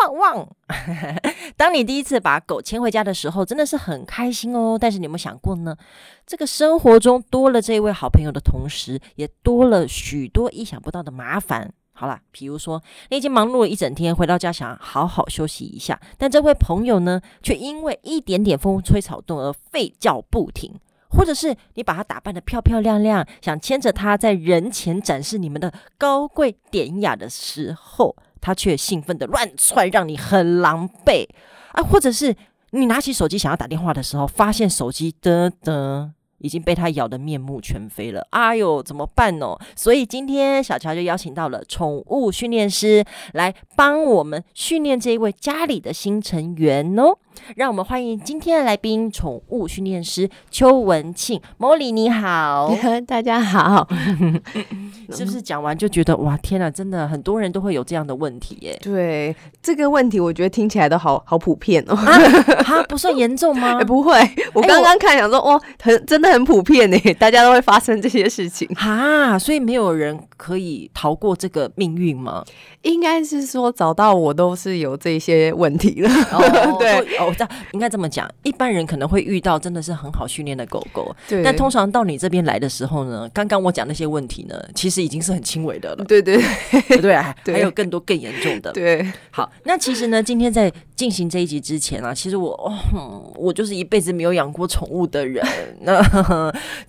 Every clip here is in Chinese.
汪汪！当你第一次把狗牵回家的时候，真的是很开心哦。但是你有没有想过呢？这个生活中多了这一位好朋友的同时，也多了许多意想不到的麻烦。好啦，比如说你已经忙碌了一整天，回到家想好好休息一下，但这位朋友呢，却因为一点点风吹草动而吠叫不停。或者是你把她打扮得漂漂亮亮，想牵着她在人前展示你们的高贵典雅的时候，他却兴奋的乱窜，让你很狼狈啊！或者是你拿起手机想要打电话的时候，发现手机的的。已经被他咬得面目全非了，哎呦，怎么办呢？所以今天小乔就邀请到了宠物训练师来帮我们训练这一位家里的新成员哦。让我们欢迎今天的来宾——宠物训练师邱文庆。Molly 你好，大家好。是不是讲完就觉得哇，天哪，真的很多人都会有这样的问题耶？对，这个问题我觉得听起来都好好普遍哦。啊，不算严重吗？欸、不会，我刚刚看想说，哇，很真的。很普遍呢，大家都会发生这些事情哈，所以没有人可以逃过这个命运吗？应该是说找到我都是有这些问题了。哦、对，哦，这应该这么讲，一般人可能会遇到真的是很好训练的狗狗，对。但通常到你这边来的时候呢，刚刚我讲那些问题呢，其实已经是很轻微的了。对对对，对啊，还有更多更严重的。对，好，那其实呢，今天在进行这一集之前啊，其实我哦，我就是一辈子没有养过宠物的人，那。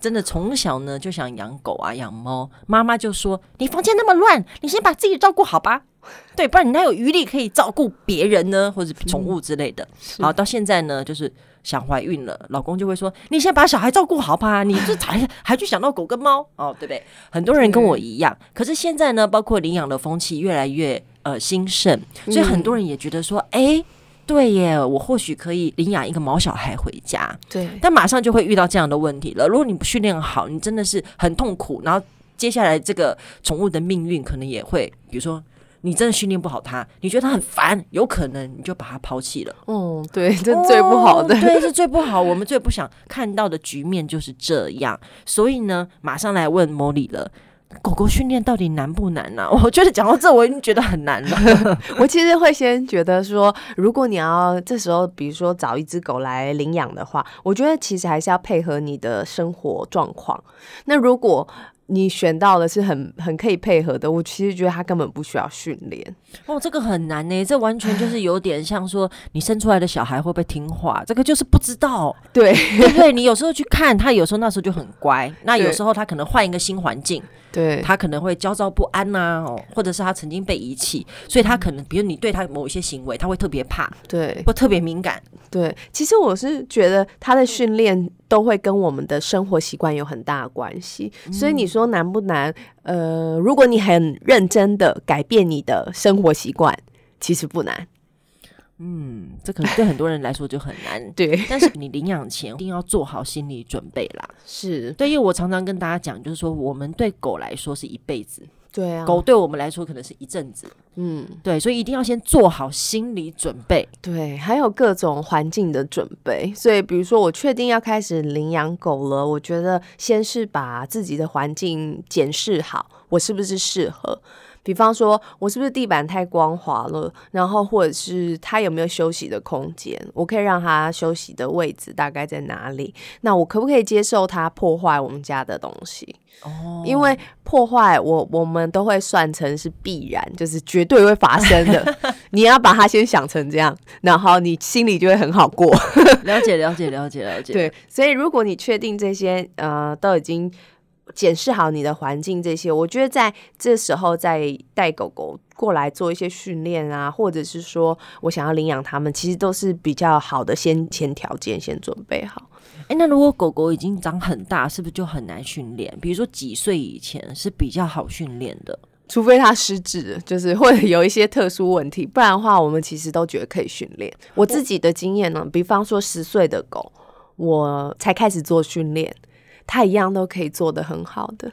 真的从小呢就想养狗啊养猫，妈妈就说，你房间那么乱，你先把自己照顾好吧，对，不然你哪有余力可以照顾别人呢，或者宠物之类的。好，到现在呢，就是想怀孕了，老公就会说，你先把小孩照顾好吧，你这才还去想到狗跟猫哦，对不对？很多人跟我一样，可是现在呢，包括领养的风气越来越呃兴盛，所以很多人也觉得说，哎、欸。对耶，我或许可以领养一个毛小孩回家。对，但马上就会遇到这样的问题了。如果你不训练好，你真的是很痛苦。然后接下来这个宠物的命运可能也会，比如说你真的训练不好它，你觉得它很烦，有可能你就把它抛弃了。哦，对，这最不好的，哦、对，是最不好。我们最不想看到的局面就是这样。所以呢，马上来问 Molly 了。狗狗训练到底难不难呢、啊？我觉得讲到这，我已经觉得很难了。我其实会先觉得说，如果你要这时候，比如说找一只狗来领养的话，我觉得其实还是要配合你的生活状况。那如果你选到的是很很可以配合的，我其实觉得他根本不需要训练。哦，这个很难呢，这完全就是 有点像说你生出来的小孩会不会听话，这个就是不知道。对，对？你有时候去看他，有时候那时候就很乖，那有时候他可能换一个新环境。对，他可能会焦躁不安呐、啊，哦，或者是他曾经被遗弃，所以他可能，比如你对他某一些行为，他会特别怕，对，或特别敏感。对，其实我是觉得他的训练都会跟我们的生活习惯有很大的关系，嗯，所以你说难不难？呃，如果你很认真的改变你的生活习惯，其实不难。嗯，这可能对很多人来说就很难。对，但是你领养前一定要做好心理准备啦。是对，因为我常常跟大家讲，就是说我们对狗来说是一辈子，对啊，狗对我们来说可能是一阵子。嗯，对，所以一定要先做好心理准备。对，还有各种环境的准备。所以，比如说我确定要开始领养狗了，我觉得先是把自己的环境检视好，我是不是适合。比方说，我是不是地板太光滑了？然后，或者是他有没有休息的空间？我可以让他休息的位置大概在哪里？那我可不可以接受他破坏我们家的东西？哦，因为破坏我我们都会算成是必然，就是绝对会发生的。你要把它先想成这样，然后你心里就会很好过。了解，了解，了解，了解。对，所以如果你确定这些呃都已经。检视好你的环境，这些我觉得在这时候再带狗狗过来做一些训练啊，或者是说我想要领养它们，其实都是比较好的先前条件，先准备好。诶，那如果狗狗已经长很大，是不是就很难训练？比如说几岁以前是比较好训练的？除非它失智，就是会有一些特殊问题，不然的话，我们其实都觉得可以训练。我自己的经验呢，比方说十岁的狗，我才开始做训练。他一样都可以做得很好的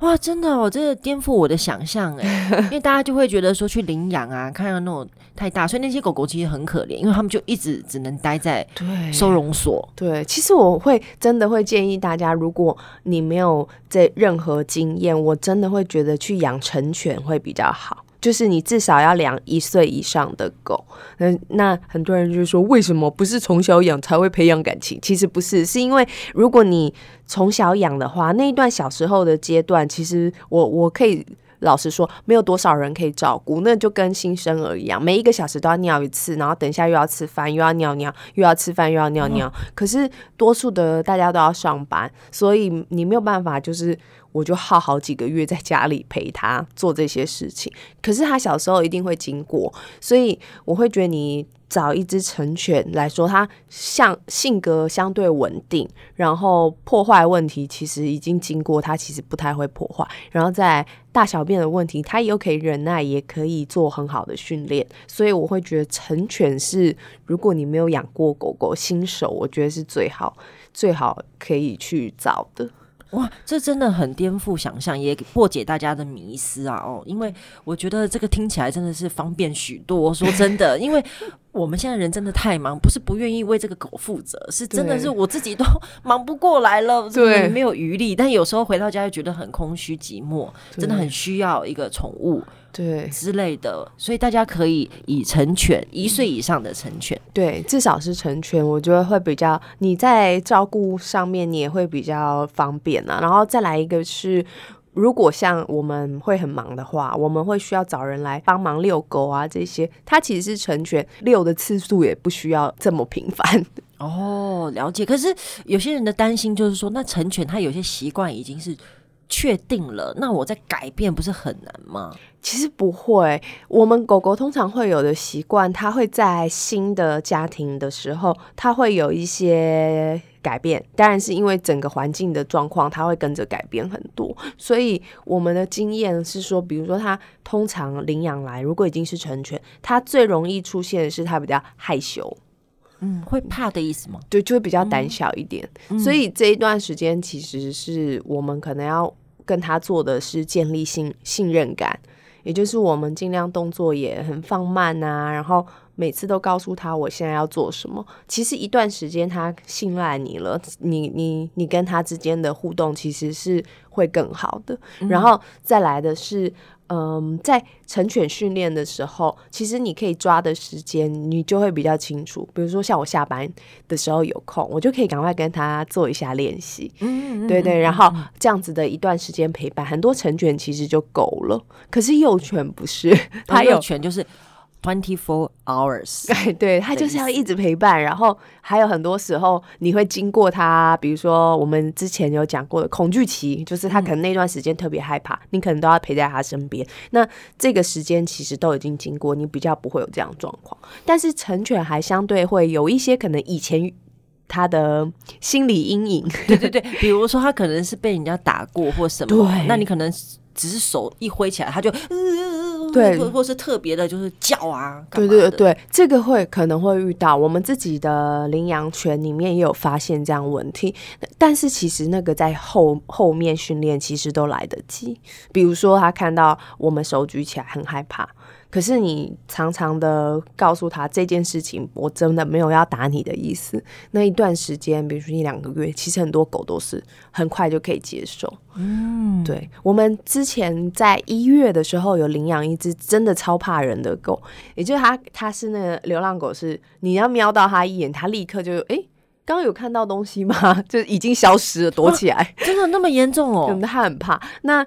哇，真的，哦，我真的颠覆我的想象哎，因为大家就会觉得说去领养啊，看到那种太大，所以那些狗狗其实很可怜，因为他们就一直只能待在收容所。对，对，其实我会真的会建议大家，如果你没有这任何经验，我真的会觉得去养成犬会比较好。就是你至少要养一岁以上的狗，那那很多人就说，为什么不是从小养才会培养感情？其实不是，是因为如果你从小养的话，那一段小时候的阶段，其实我我可以老实说，没有多少人可以照顾，那就跟新生儿一样，每一个小时都要尿一次，然后等一下又要吃饭，又要尿尿，又要吃饭，又要尿尿。可是多数的大家都要上班，所以你没有办法就是。我就耗好几个月在家里陪他做这些事情，可是他小时候一定会经过，所以我会觉得你找一只成犬来说，它像性格相对稳定，然后破坏问题其实已经经过，它其实不太会破坏，然后在大小便的问题，它又可以忍耐，也可以做很好的训练，所以我会觉得成犬是，如果你没有养过狗狗，新手我觉得是最好最好可以去找的。哇，这真的很颠覆想象，也破解大家的迷思啊！哦，因为我觉得这个听起来真的是方便许多。说真的，因为我们现在人真的太忙，不是不愿意为这个狗负责，是真的是我自己都忙不过来了，对，没有余力。但有时候回到家又觉得很空虚寂寞，真的很需要一个宠物。对之类的，所以大家可以以成犬一岁以上的成犬，对，至少是成犬，我觉得会比较你在照顾上面你也会比较方便啊。然后再来一个是，如果像我们会很忙的话，我们会需要找人来帮忙遛狗啊这些，它其实是成犬，遛的次数也不需要这么频繁。哦，了解。可是有些人的担心就是说，那成犬它有些习惯已经是。确定了，那我在改变不是很难吗？其实不会，我们狗狗通常会有的习惯，它会在新的家庭的时候，它会有一些改变。当然是因为整个环境的状况，它会跟着改变很多。所以我们的经验是说，比如说它通常领养来，如果已经是成犬，它最容易出现的是它比较害羞，嗯，会怕的意思吗？对，就会比较胆小一点。嗯，所以这一段时间其实是我们可能要。跟他做的是建立信信任感，也就是我们尽量动作也很放慢啊，然后每次都告诉他我现在要做什么。其实一段时间他信赖你了，你你你跟他之间的互动其实是会更好的。然后再来的是。嗯，在成犬训练的时候，其实你可以抓的时间，你就会比较清楚。比如说，像我下班的时候有空，我就可以赶快跟他做一下练习。嗯，对对，然后这样子的一段时间陪伴，很多成犬其实就够了。可是幼犬不是，它幼犬就是。Twenty four hours，对 对，他就是要一直陪伴，然后还有很多时候你会经过他，比如说我们之前有讲过的恐惧期，就是他可能那段时间特别害怕，你可能都要陪在他身边。那这个时间其实都已经经过，你比较不会有这样状况。但是成犬还相对会有一些可能以前他的心理阴影，对对对，比如说他可能是被人家打过或什么，对，那你可能只是手一挥起来，他就。对，或或是特别的，就是叫啊，对对对，这个会可能会遇到。我们自己的领养犬里面也有发现这样问题，但是其实那个在后后面训练其实都来得及。比如说，他看到我们手举起来很害怕。可是你常常的告诉他这件事情，我真的没有要打你的意思。那一段时间，比如说一两个月，其实很多狗都是很快就可以接受。嗯，对。我们之前在一月的时候有领养一只真的超怕人的狗，也就是它，它是那个流浪狗，是你要瞄到它一眼，它立刻就诶，刚刚有看到东西吗？就已经消失了，躲起来。啊，真的那么严重哦？他很怕。那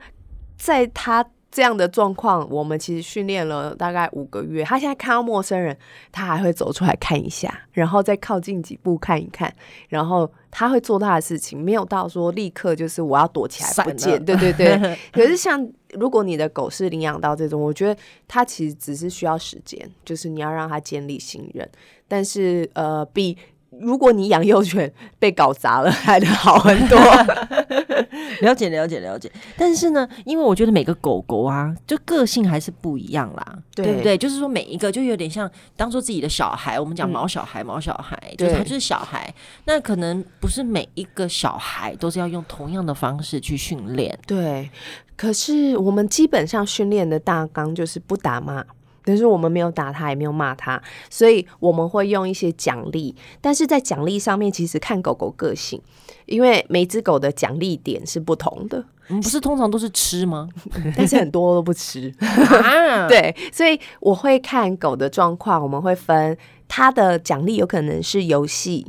在它。这样的状况，我们其实训练了大概五个月。他现在看到陌生人，他还会走出来看一下，然后再靠近几步看一看，然后他会做他的事情，没有到说立刻就是我要躲起来不见。对对对。可是像如果你的狗是领养到这种，我觉得它其实只是需要时间，就是你要让它建立信任。但是呃，比如果你养幼犬被搞砸了，还能好很多。了解了解了解，但是呢，因为我觉得每个狗狗啊，就个性还是不一样啦，对，对不对？就是说每一个就有点像当做自己的小孩，我们讲毛小孩，毛小孩，嗯、就是他就是小孩。那可能不是每一个小孩都是要用同样的方式去训练，对。可是我们基本上训练的大纲就是不打骂。但是我们没有打他，也没有骂他，所以我们会用一些奖励。但是在奖励上面，其实看狗狗个性，因为每只狗的奖励点是不同的。嗯，不是通常都是吃吗？但是很多都不吃。啊、对，所以我会看狗的状况，我们会分它的奖励，有可能是游戏。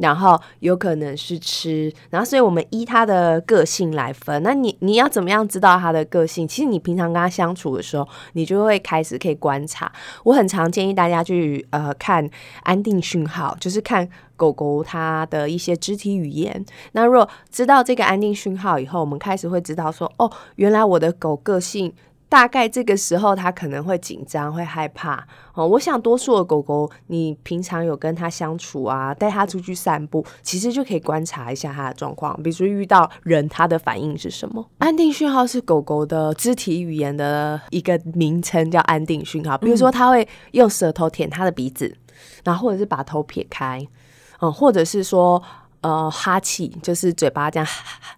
然后有可能是吃，然后所以我们依他的个性来分。那你你要怎么样知道他的个性？其实你平常跟他相处的时候，你就会开始可以观察。我很常建议大家去呃看安定讯号，就是看狗狗它的一些肢体语言。那如果知道这个安定讯号以后，我们开始会知道说，哦，原来我的狗个性。大概这个时候，它可能会紧张、会害怕哦。我想，多数的狗狗，你平常有跟它相处啊，带它出去散步，其实就可以观察一下它的状况。比如说遇到人，它的反应是什么？安定讯号是狗狗的肢体语言的一个名称，叫安定讯号。比如说，它会用舌头舔它的鼻子，然后或者是把头撇开，嗯，或者是说。呃，哈气就是嘴巴这样，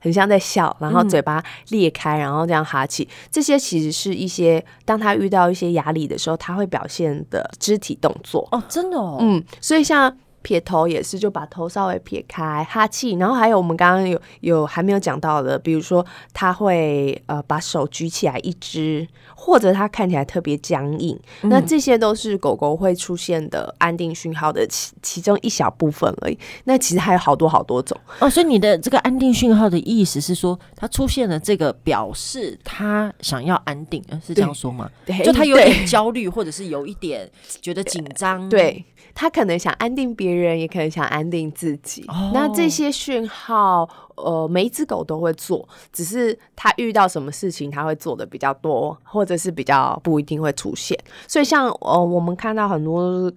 很像在笑，然后嘴巴裂开，然后这样哈气。嗯、这些其实是一些当他遇到一些压力的时候，他会表现的肢体动作。哦，真的哦。嗯，所以像。撇头也是，就把头稍微撇开，哈气，然后还有我们刚刚有有还没有讲到的，比如说他会呃把手举起来一只，或者他看起来特别僵硬，嗯、那这些都是狗狗会出现的安定讯号的其其中一小部分而已。那其实还有好多好多种哦。所以你的这个安定讯号的意思是说，它出现了这个表示他想要安定，是这样说吗？对，就他有点焦虑，或者是有一点觉得紧张，对。他可能想安定别人，也可能想安定自己。Oh. 那这些讯号，呃，每一只狗都会做，只是它遇到什么事情，它会做的比较多，或者是比较不一定会出现。所以像，像呃，我们看到很多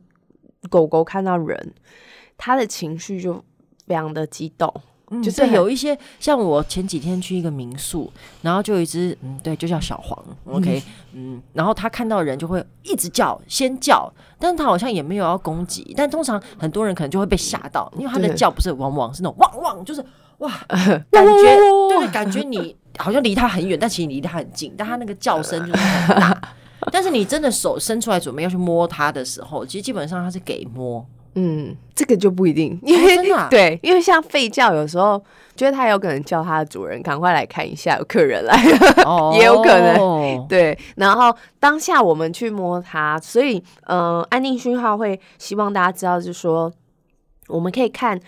狗狗看到人，它的情绪就非常的激动。嗯，就是有一些像我前几天去一个民宿，然后就有一只，嗯，对，就叫小黄，OK，嗯，嗯，然后他看到人就会一直叫，先叫，但是他好像也没有要攻击，但通常很多人可能就会被吓到，因为他的叫不是汪汪，是那种汪汪，就是哇，感觉对，感觉你好像离他很远，但其实你离他很近，但他那个叫声就是很大，但是你真的手伸出来准备要去摸它的时候，其实基本上它是给摸。嗯，这个就不一定，因为、哦啊、对，因为像吠叫，有时候觉得它有可能叫它的主人赶快来看一下，有客人来了，哦、也有可能对。然后当下我们去摸它，所以嗯、呃，安定讯号会希望大家知道，就是说我们可以看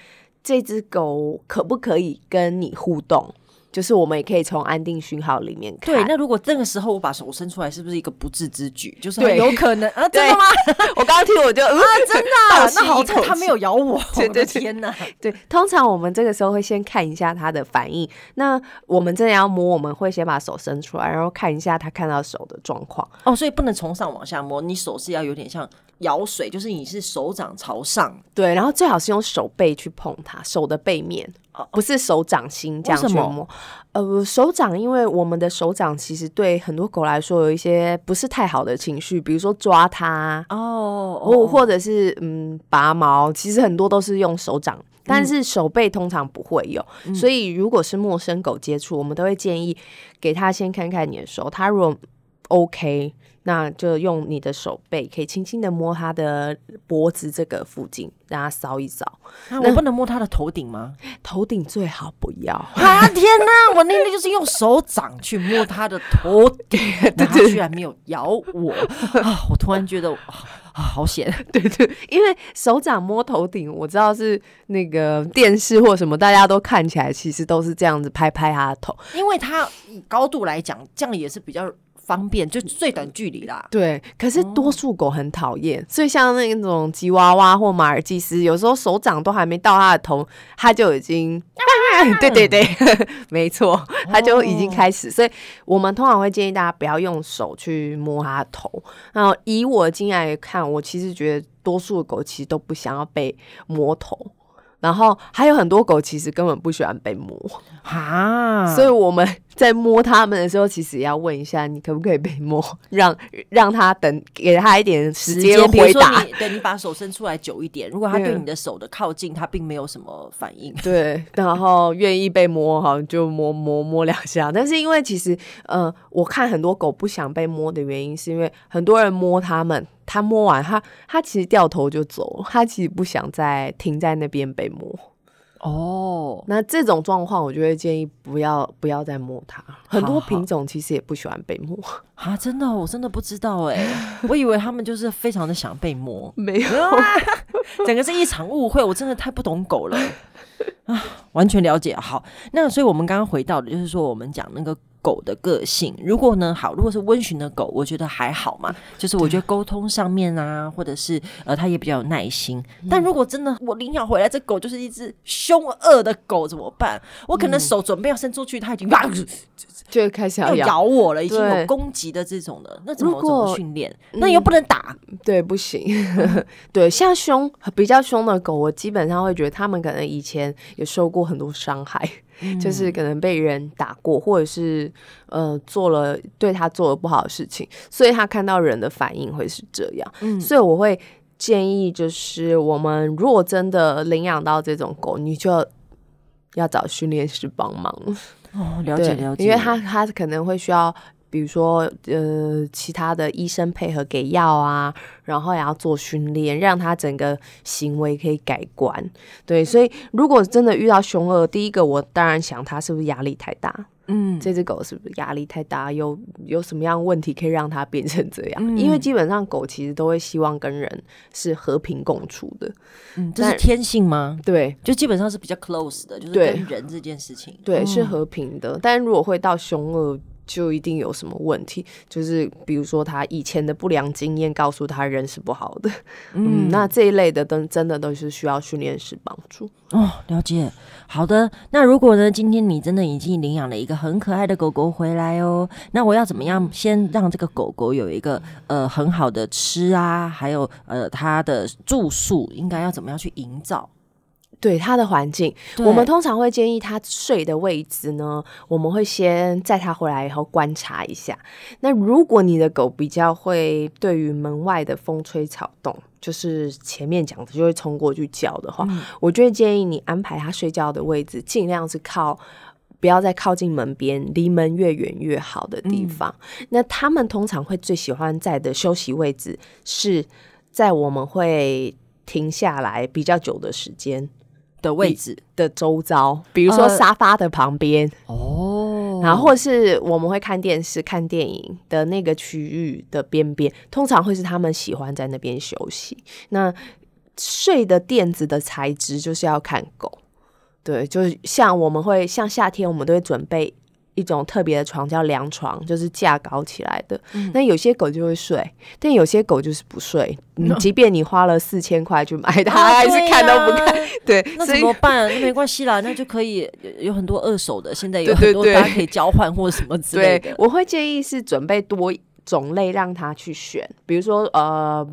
这只狗可不可以跟你互动。就是我们也可以从安定讯号里面看。对，那如果这个时候我把手伸出来，是不是一个不智之举？就是有可能啊，真的吗？我刚刚听我就啊，真的，那好在他没有咬我。对 对，天哪！对，通常我们这个时候会先看一下他的反应。那我们真的要摸，我们会先把手伸出来，然后看一下他看到手的状况。哦，所以不能从上往下摸，你手是要有点像舀水，就是你是手掌朝上。对，然后最好是用手背去碰它，手的背面。不是手掌心这样去摸，呃，手掌，因为我们的手掌其实对很多狗来说有一些不是太好的情绪，比如说抓它哦，或或者是嗯拔毛，其实很多都是用手掌，但是手背通常不会有，嗯、所以如果是陌生狗接触，我们都会建议给他先看看你的手，他如果 OK。那就用你的手背，可以轻轻的摸他的脖子这个附近，让它扫一扫。那我不能摸他的头顶吗？头顶最好不要。啊天哪！我那天就是用手掌去摸他的头顶，它居然没有咬我啊！我突然觉得啊，好险！对对，因为手掌摸头顶，我知道是那个电视或什么，大家都看起来其实都是这样子拍拍他的头，因为它高度来讲，这样也是比较。方便，就最短距离啦。对，可是多数狗很讨厌，哦、所以像那种吉娃娃或马尔济斯，有时候手掌都还没到它的头，它就已经，啊、对 对对，没错，它就已经开始。哦、所以我们通常会建议大家不要用手去摸它的头。然后以我的经验来看，我其实觉得多数的狗其实都不想要被摸头。然后还有很多狗其实根本不喜欢被摸啊，所以我们在摸它们的时候，其实也要问一下你可不可以被摸，让让它等给它一点时间回答。你对，你把手伸出来久一点，如果它对你的手的靠近，它并没有什么反应，对，然后愿意被摸好就摸摸摸两下。但是因为其实呃，我看很多狗不想被摸的原因，是因为很多人摸它们。他摸完，他他其实掉头就走，他其实不想再停在那边被摸。哦，那这种状况，我就会建议不要不要再摸它。很多品种其实也不喜欢被摸啊，真的，我真的不知道哎，我以为他们就是非常的想被摸，没有，整个是一场误会，我真的太不懂狗了啊，完全了解。好，那所以我们刚刚回到的就是说，我们讲那个。狗的个性，如果呢好，如果是温驯的狗，我觉得还好嘛，就是我觉得沟通上面啊，或者是呃，它也比较有耐心。嗯、但如果真的我领养回来这狗就是一只凶恶的狗，怎么办？我可能手准备要伸出去，它已经、嗯、就开始要咬，我了，已经有攻击的这种的，那怎么怎么训练？那又不能打，嗯、对，不行。对，像凶比较凶的狗，我基本上会觉得他们可能以前也受过很多伤害。就是可能被人打过，或者是呃做了对他做了不好的事情，所以他看到人的反应会是这样。嗯，所以我会建议，就是我们如果真的领养到这种狗，你就要找训练师帮忙。哦，了解了解，因为他他可能会需要。比如说，呃，其他的医生配合给药啊，然后也要做训练，让他整个行为可以改观。对，所以如果真的遇到凶恶，第一个我当然想他是不是压力太大。嗯，这只狗是不是压力太大？有有什么样问题可以让它变成这样？嗯，因为基本上狗其实都会希望跟人是和平共处的。嗯，这是天性吗？对，就基本上是比较 close 的，就是跟人这件事情，对，对，是和平的。但如果会到凶恶，就一定有什么问题，就是比如说他以前的不良经验告诉他人是不好的，嗯，嗯，那这一类的都真的都是需要训练师帮助哦。了解，好的。那如果呢，今天你真的已经领养了一个很可爱的狗狗回来哦，那我要怎么样先让这个狗狗有一个呃很好的吃啊，还有呃它的住宿应该要怎么样去营造？对它的环境，我们通常会建议它睡的位置呢，我们会先载它回来以后观察一下。那如果你的狗比较会对于门外的风吹草动，就是前面讲的就会冲过去叫的话，嗯、我就会建议你安排它睡觉的位置，尽量是靠不要再靠近门边，离门越远越好的地方。嗯、那他们通常会最喜欢在的休息位置是在我们会停下来比较久的时间的位置的周遭，比如说沙发的旁边哦，然后或是我们会看电视、看电影的那个区域的边边，通常会是他们喜欢在那边休息。那睡的垫子的材质就是要看狗，对，就是像我们会像夏天，我们都会准备。一种特别的床叫凉床，就是架高起来的。嗯、那有些狗就会睡，但有些狗就是不睡。嗯，即便你花了四千块去买它，它还是看都不看。对，那怎么办？那没关系啦，那就可以有很多二手的，现在有 很多大家可以交换或什么之类的。对，我会建议是准备多种类让它去选，比如说呃。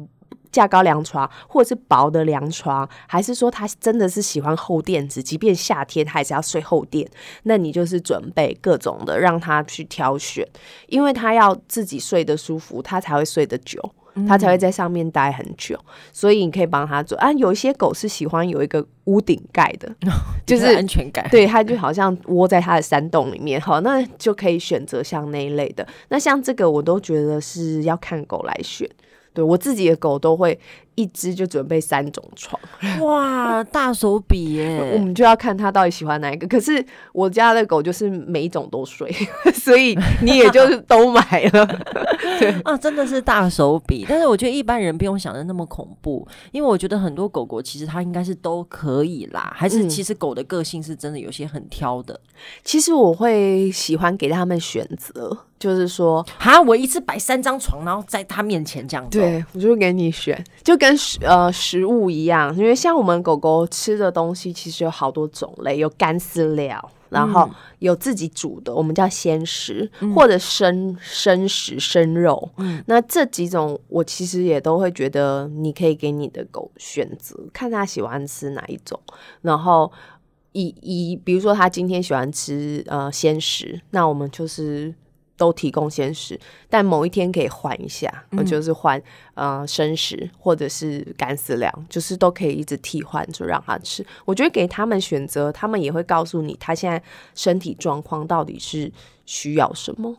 架高凉床，或者是薄的凉床，还是说他真的是喜欢厚垫子，即便夏天他还是要睡厚垫，那你就是准备各种的让他去挑选，因为他要自己睡得舒服，他才会睡得久，他才会在上面待很久，嗯、所以你可以帮他做啊。有一些狗是喜欢有一个屋顶盖的，就是安全感，对，它就好像窝在它的山洞里面，好，那就可以选择像那一类的。那像这个，我都觉得是要看狗来选。对，我自己的狗都会一只就准备三种床，哇，大手笔耶！我们就要看他到底喜欢哪一个。可是我家的狗就是每一种都睡，所以你也就是都买了。对啊，真的是大手笔。但是我觉得一般人不用想的那么恐怖，因为我觉得很多狗狗其实它应该是都可以啦。还是其实狗的个性是真的有些很挑的。其实我会喜欢给他们选择。就是说，哈，我一次摆三张床，然后在他面前这样子。对，我就给你选，就跟食呃食物一样，因为像我们狗狗吃的东西，其实有好多种类，有干饲料，然后有自己煮的，我们叫鲜食，嗯、或者生生食生肉。嗯，那这几种我其实也都会觉得，你可以给你的狗选择，看它喜欢吃哪一种，然后。以以，比如说他今天喜欢吃呃鲜食，那我们就是都提供鲜食，但某一天可以换一下，嗯、就是换呃生食或者是干饲料，就是都可以一直替换，就让他吃。我觉得给他们选择，他们也会告诉你他现在身体状况到底是需要什么。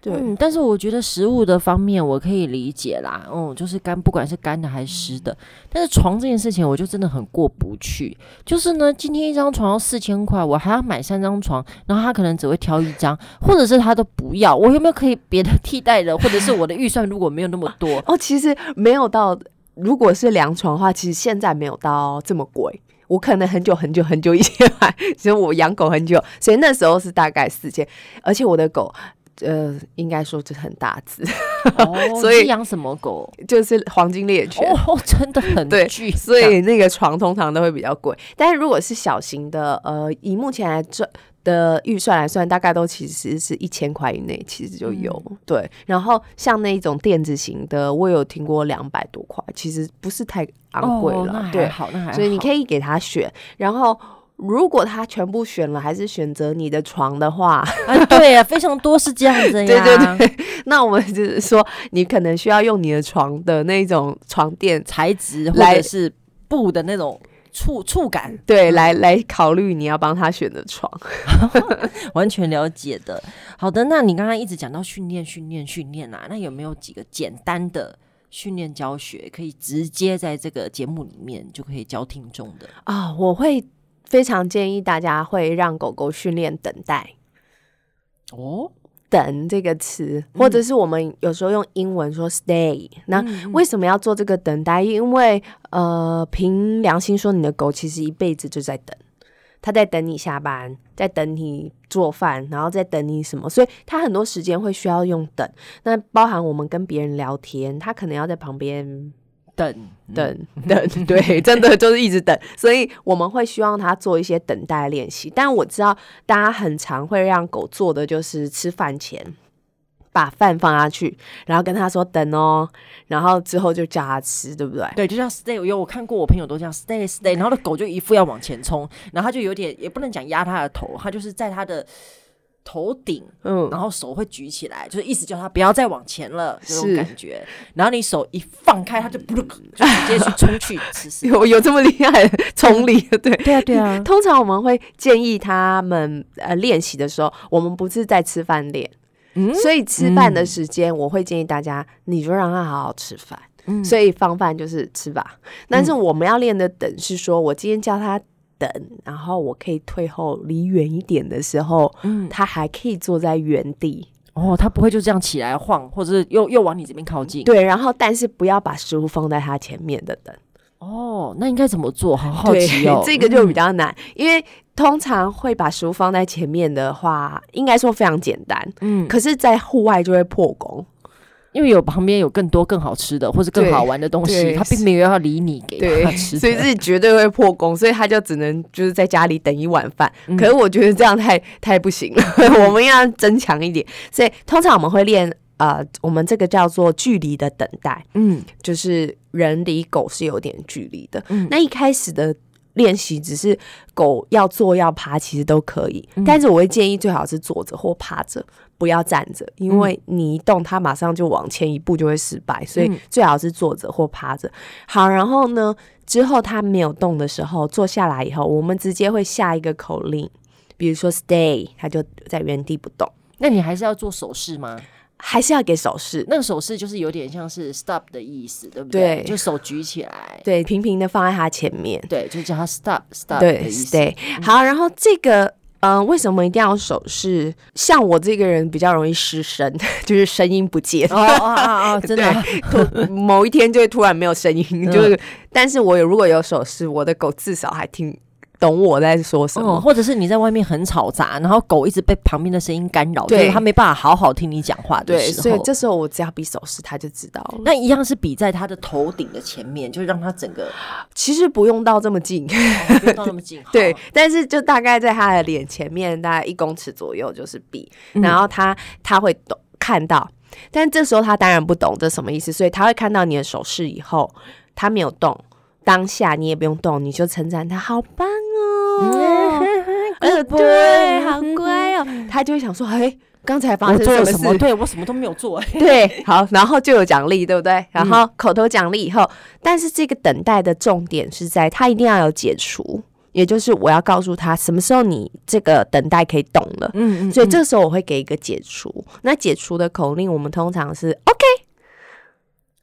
对、嗯，但是我觉得食物的方面我可以理解啦，嗯，就是干，不管是干的还是湿的。但是床这件事情，我就真的很过不去。就是呢，今天一张床要四千块，我还要买三张床，然后他可能只会挑一张，或者是他都不要。我有没有可以别的替代的？或者是我的预算如果没有那么多？哦，其实没有到，如果是凉床的话，其实现在没有到这么贵。我可能很久很久很久以前买，其实我养狗很久，所以那时候是大概四千，而且我的狗。呃，应该说这很大只，哦、所以养什么狗？就是黄金猎犬哦，真的很巨，所以那个床通常都会比较贵。但是如果是小型的，呃，以目前来这的预算来算，大概都其实是一千块以内，其实就有、嗯、对。然后像那一种电子型的，我有听过两百多块，其实不是太昂贵了，哦、对，好，那还好。所以你可以给他选，然后。如果他全部选了，还是选择你的床的话，啊，对啊，非常多是这样子呀。对对 对，那我们就是说，你可能需要用你的床的那种床垫材质，或者是布的那种触触感，对，来来考虑你要帮他选的床，完全了解的。好的，那你刚刚一直讲到训练、训练、训练啊，那有没有几个简单的训练教学，可以直接在这个节目里面就可以教听众的啊？我会。非常建议大家会让狗狗训练等待哦，等这个词，或者是我们有时候用英文说 stay。那为什么要做这个等待？因为呃，凭良心说，你的狗其实一辈子就在等，它在等你下班，在等你做饭，然后在等你什么，所以它很多时间会需要用等。那包含我们跟别人聊天，它可能要在旁边。等等等，对，真的 就是一直等，所以我们会希望他做一些等待练习。但我知道大家很常会让狗做的就是吃饭前把饭放下去，然后跟他说等哦，然后之后就叫他吃，对不对？对，就像 stay，有我看过我朋友都这样 stay stay，然后的狗就一副要往前冲，然后他就有点也不能讲压他的头，他就是在他的。头顶，嗯，然后手会举起来，就是意思叫他不要再往前了，这种感觉。然后你手一放开，他就不 就直接去冲去吃。有有这么厉害的 冲力？对对啊对啊。通常我们会建议他们呃练习的时候，我们不是在吃饭练，嗯，所以吃饭的时间我会建议大家，你就让他好好吃饭。嗯，所以放饭就是吃吧。但是我们要练的等是说我今天教他。等，然后我可以退后离远一点的时候，嗯，他还可以坐在原地哦，他不会就这样起来晃，或者是又又往你这边靠近。对，然后但是不要把食物放在他前面的等。哦，那应该怎么做？好好奇哦，这个就比较难，嗯，因为通常会把食物放在前面的话，应该说非常简单，嗯，可是，在户外就会破功。因为有旁边有更多更好吃的或者更好玩的东西，他并没有要理你给他吃，所以自己绝对会破功，所以他就只能就是在家里等一碗饭。嗯、可是我觉得这样太太不行了，我们要增强一点。所以通常我们会练呃，我们这个叫做距离的等待，嗯，就是人离狗是有点距离的。嗯，那一开始的。练习只是狗要坐要趴，其实都可以。嗯、但是我会建议最好是坐着或趴着，不要站着，因为你一动，它马上就往前一步就会失败。所以最好是坐着或趴着。好，然后呢，之后它没有动的时候，坐下来以后，我们直接会下一个口令，比如说 stay，它就在原地不动。那你还是要做手势吗？还是要给手势，那个手势就是有点像是 stop 的意思，对不对？对，就手举起来，对，平平的放在他前面，对，就叫他 stop stop 的意思。对，好，然后这个，嗯、呃，为什么一定要手势？像我这个人比较容易失声，就是声音不见，哦哦哦哦，真的，某一天就会突然没有声音，就是，但是我有如果有手势，我的狗至少还听。懂我在说什么，哦、或者是你在外面很吵杂，然后狗一直被旁边的声音干扰，对就是它没办法好好听你讲话的时候。对，所以这时候我只要比手势，它就知道了。那一样是比在它的头顶的前面，就让它整个其实不用到这么近，哦、不用到那么近。对，但是就大概在它的脸前面大概一公尺左右就是比，然后它它会懂看到，但这时候它当然不懂这什么意思，所以它会看到你的手势以后，它没有动。当下你也不用动，你就称赞他好棒哦，呃，对，好乖哦。他就会想说，哎，刚才发生什么事？什么？对，我什么都没有做。对，好，然后就有奖励，对不对？然后口头奖励以后，但是这个等待的重点是在他一定要有解除，也就是我要告诉他什么时候你这个等待可以懂了。嗯嗯。所以这个时候我会给一个解除。那解除的口令，我们通常是 OK。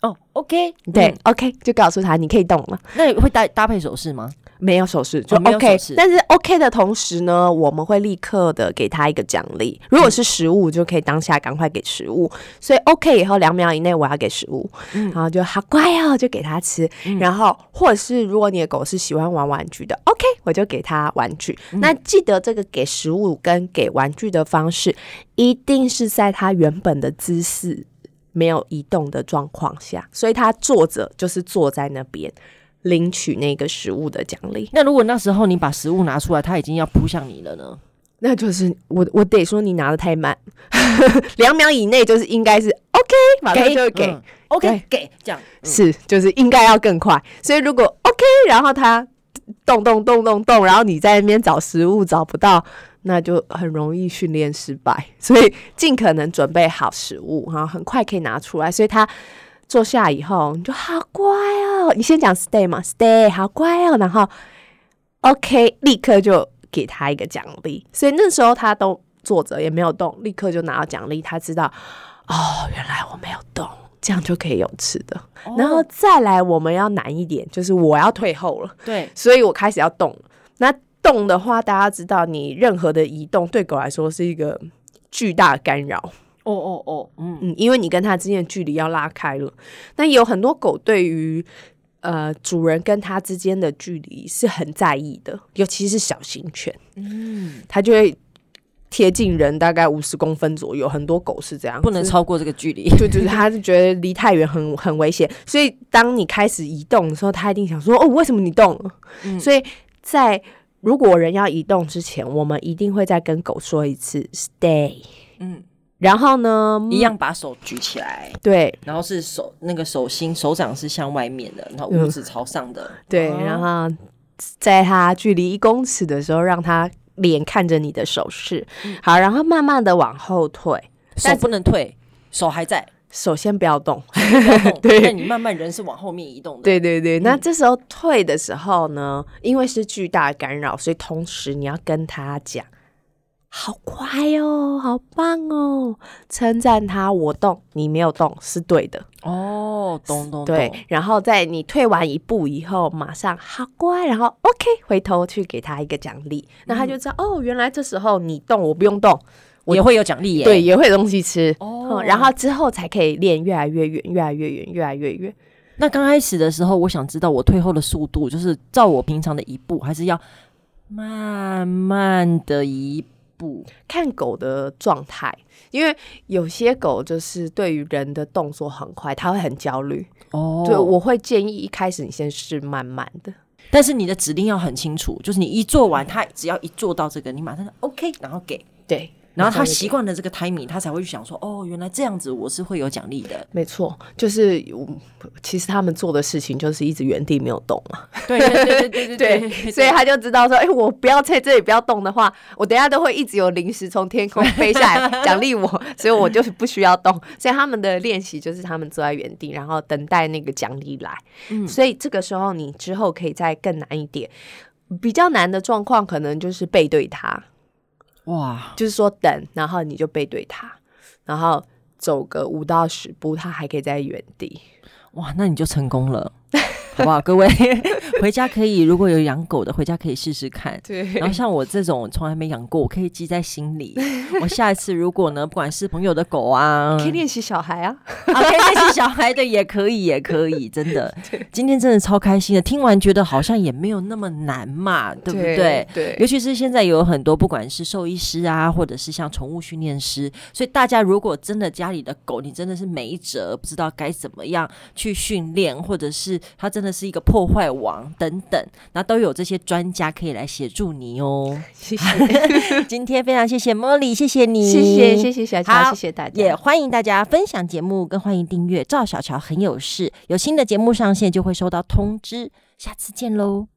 哦，OK，对，OK，就告诉他你可以动了。那你会搭搭配手势吗？没有手势，就 OK。但是 OK 的同时呢，我们会立刻的给他一个奖励。如果是食物，就可以当下赶快给食物。所以 OK 以后两秒以内我要给食物，然后就好乖哦，就给他吃。然后或者是如果你的狗是喜欢玩玩具的，OK，我就给他玩具。那记得这个给食物跟给玩具的方式，一定是在它原本的姿势。没有移动的状况下，所以他坐着就是坐在那边领取那个食物的奖励。那如果那时候你把食物拿出来，他已经要扑向你了呢？那就是我我得说你拿的太慢，两秒以内就是应该是 OK，马上就会给、嗯、OK 给，给这样、嗯、是就是应该要更快。所以如果 OK，然后他动动动动动，然后你在那边找食物找不到。那就很容易训练失败，所以尽可能准备好食物，然后很快可以拿出来。所以他坐下以后，你就好乖哦。你先讲 stay 嘛，stay 好乖哦，然后 OK，立刻就给他一个奖励。所以那时候他都坐着也没有动，立刻就拿到奖励。他知道哦，原来我没有动，这样就可以有吃的。哦、然后再来，我们要难一点，就是我要退后了。对，所以我开始要动。那动的话，大家知道，你任何的移动对狗来说是一个巨大的干扰。哦哦哦，嗯嗯，因为你跟它之间的距离要拉开了。那有很多狗对于呃主人跟它之间的距离是很在意的，尤其是小型犬，嗯，它就会贴近人大概五十公分左右。很多狗是这样，不能超过这个距离。就就是它是觉得离太远很很危险，所以当你开始移动的时候，它一定想说：“哦，为什么你动了？”嗯，所以在如果人要移动之前，我们一定会再跟狗说一次 “stay”。嗯，然后呢，一样把手举起来，对，然后是手那个手心手掌是向外面的，然后五指朝上的，嗯、对，然后在它距离一公尺的时候，让它脸看着你的手势，嗯、好，然后慢慢的往后退，手不能退，手还在。首先不要动，对，那你慢慢人是往后面移动的。对对对，那这时候退的时候呢，因为是巨大的干扰，所以同时你要跟他讲，好快哦，好棒哦，称赞他，我动，你没有动，是对的。哦，懂懂懂。对，然后在你退完一步以后，马上好乖，然后 OK，回头去给他一个奖励，那他就知道哦，原来这时候你动，我不用动。我也会有奖励耶，对，也会有东西吃哦、嗯，然后之后才可以练越来越远，越来越远，越来越远。那刚开始的时候，我想知道我退后的速度，就是照我平常的一步，还是要慢慢的一步？看狗的状态，因为有些狗就是对于人的动作很快，它会很焦虑哦。对，我会建议一开始你先试慢慢的，但是你的指令要很清楚，就是你一做完，它只要一做到这个，你马上 OK，然后给对。然后他习惯了这个 timing，他才会去想说：“哦，原来这样子我是会有奖励的。”没错，就是其实他们做的事情就是一直原地没有动嘛。对对对对 对对，所以他就知道说：“哎，我不要在这里不要动的话，我等下都会一直有零食从天空 飞下来奖励我，所以我就是不需要动。”所以他们的练习就是他们坐在原地，然后等待那个奖励来。嗯，所以这个时候你之后可以再更难一点，比较难的状况可能就是背对他。哇，就是说等，然后你就背对他，然后走个五到十步，他还可以在原地。哇，那你就成功了。好不好？各位 回家可以，如果有养狗的，回家可以试试看。对。然后像我这种从来没养过，我可以记在心里。我下一次如果呢，不管是朋友的狗啊，可以练习小孩啊，啊，可以练习小孩的也可以，也可以，真的。今天真的超开心的，听完觉得好像也没有那么难嘛，对不对？对。对尤其是现在有很多，不管是兽医师啊，或者是像宠物训练师，所以大家如果真的家里的狗，你真的是没辙，不知道该怎么样去训练，或者是它真的是一个破坏王等等，那都有这些专家可以来协助你哦。谢谢，今天非常谢谢茉莉，谢谢你，谢谢谢谢小乔，谢谢大家，也欢迎大家分享节目，跟欢迎订阅赵小乔很有事，有新的节目上线就会收到通知，下次见喽。